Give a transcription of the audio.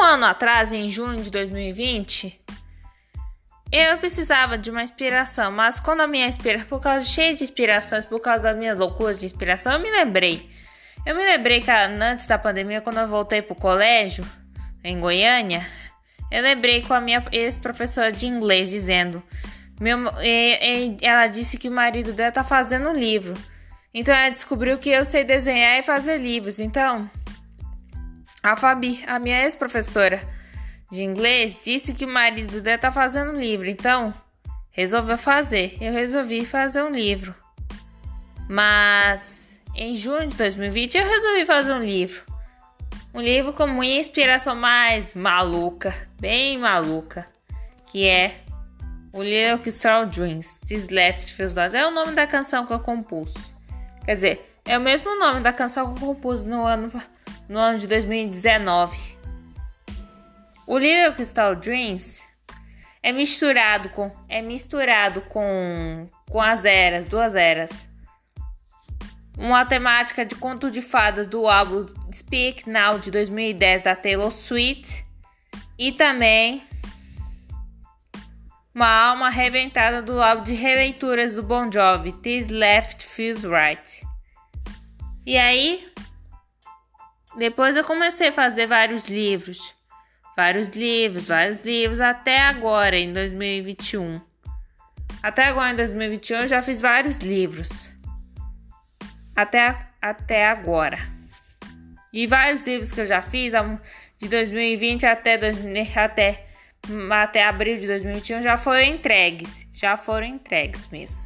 Um ano atrás, em junho de 2020, eu precisava de uma inspiração, mas quando a minha inspiração, por causa cheia de inspirações, por causa das minhas loucuras de inspiração, eu me lembrei. Eu me lembrei que antes da pandemia, quando eu voltei pro colégio, em Goiânia, eu lembrei com a minha ex-professora de inglês dizendo: meu, e, e, ela disse que o marido dela tá fazendo um livro. Então ela descobriu que eu sei desenhar e fazer livros. Então, a Fabi, a minha ex-professora, de inglês disse que o marido dela tá fazendo um livro, então resolveu fazer. Eu resolvi fazer um livro. Mas em junho de 2020 eu resolvi fazer um livro. Um livro com minha inspiração mais maluca, bem maluca, que é o Little Crystal Dreams, This Left Feels Lost. É o nome da canção que eu compus. Quer dizer, é o mesmo nome da canção que eu compus no ano, no ano de 2019. O Little Crystal Dreams é misturado com é misturado com com as eras, duas eras. Uma temática de conto de fadas do álbum Speak Now de 2010 da Taylor Swift e também uma alma reventada do álbum de releituras do Bon Jovi, This Left Feels Right. E aí, depois eu comecei a fazer vários livros vários livros, vários livros, até agora, em 2021. Até agora, em 2021, eu já fiz vários livros. Até, até agora. E vários livros que eu já fiz, de 2020 até, até, até abril de 2021, já foram entregues. Já foram entregues mesmo.